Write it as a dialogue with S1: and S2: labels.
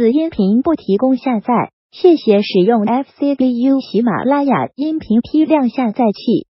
S1: 此音频不提供下载，谢谢使用 FCBU 喜马拉雅音频批量下载器。